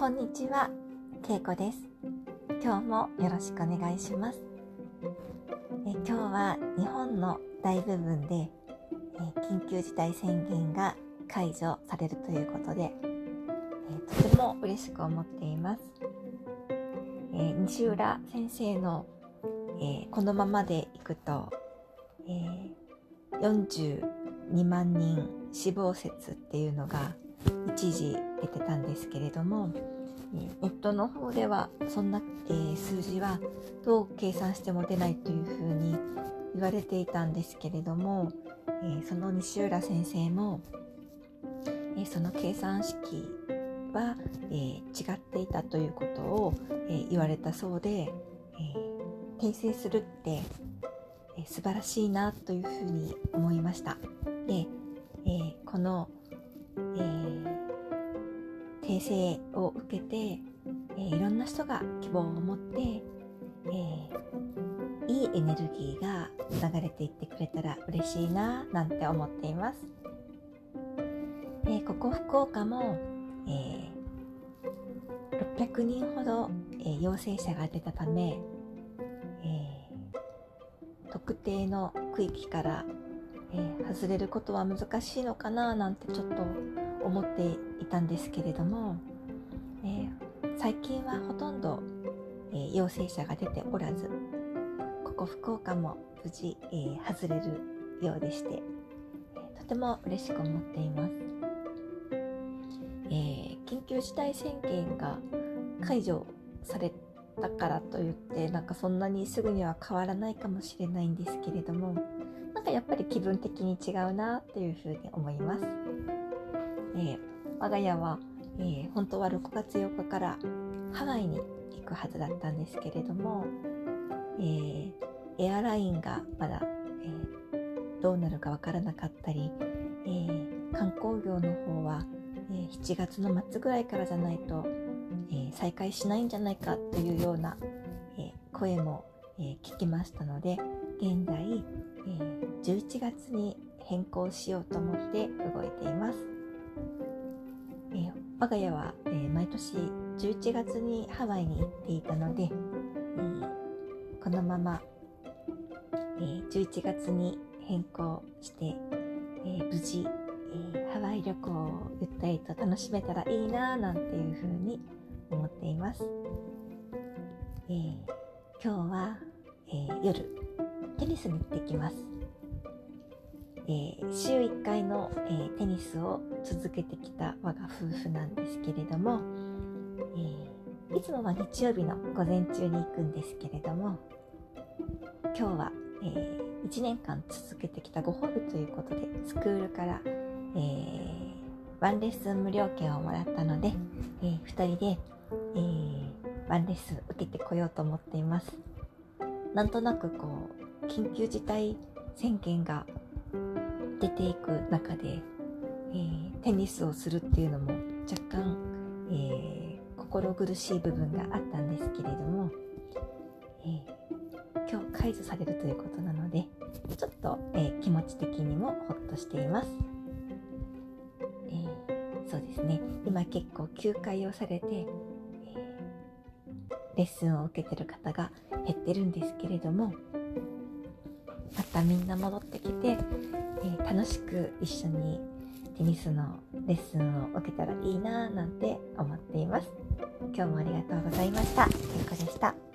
こんにちは、けいこです。今日もよろしくお願いします。え今日は日本の大部分で、え緊急事態宣言が解除されるということで、えとても嬉しく思っています。え西浦先生の、えこのままでいくと、え42万人死亡説っていうのが一時出てたんですけれども、ネットの方ではそんな、えー、数字はどう計算しても出ないというふうに言われていたんですけれども、えー、その西浦先生も、えー、その計算式は、え違っていたということを、え言われたそうで、え訂正するって、え素晴らしいなというふうに思いました。で、えこの訂正を受けて、えー、いろんな人が希望を持って、えー、いいエネルギーが流れていってくれたら嬉しいななんて思っています。えー、ここ福岡も、えー、600人ほど、えー、陽性者が出たため、えー、特定の区域から、えー、外れることは難しいのかななんてちょっと思っていたんですけれども、えー、最近はほとんど、えー、陽性者が出ておらずここ福岡も無事、えー、外れるようでして、とても嬉しく思っています、え緊急事態宣言が解除されたからといってなんかそんなにすぐには変わらないかもしれないんですけれどもなんかやっぱり気分的に違うなっていうふうに思います。えー、我が家は、えー、本当は6月8日からハワイに行くはずだったんですけれども、えー、エアラインがまだ、えどうなるかわからなかったり、え観光業の方は、え7月の末ぐらいからじゃないと、え再開しないんじゃないかというような、え声も、え聞きましたので現在、え11月に変更しようと思って動いています。えー、我が家は、えー、毎年11月にハワイに行っていたので、えー、このまま、え11月に変更して、え無事、えハワイ旅行をゆったりと楽しめたらいいななんていうふうに思っています。え今日は、え夜テニスに行ってきます。えー、週1回の、えー、テニスを続けてきた我が夫婦なんですけれども、えー、いつもは日曜日の午前中に行くんですけれども今日は、え1年間続けてきたご褒美ということでスクールから、えワンレッスン無料券をもらったので、え2人で、えワンレッスン受けてこようと思っています。なんとなくこう緊急事態宣言が出ていく中で、えー、テニスをするっていうのも若干、えー、心苦しい部分があったんですけれども、えー、今日解除されるということなのでちょっと、え気持ち的にもほっとしています、えそうですね。今結構休会をされて、えレッスンを受けてる方が減ってるんですけれどもまたみんな戻ってきて、えー、楽しく一緒にテニスのレッスンを受けたらいいなぁなんて思っています。今日もありがとうございました。けいこでした。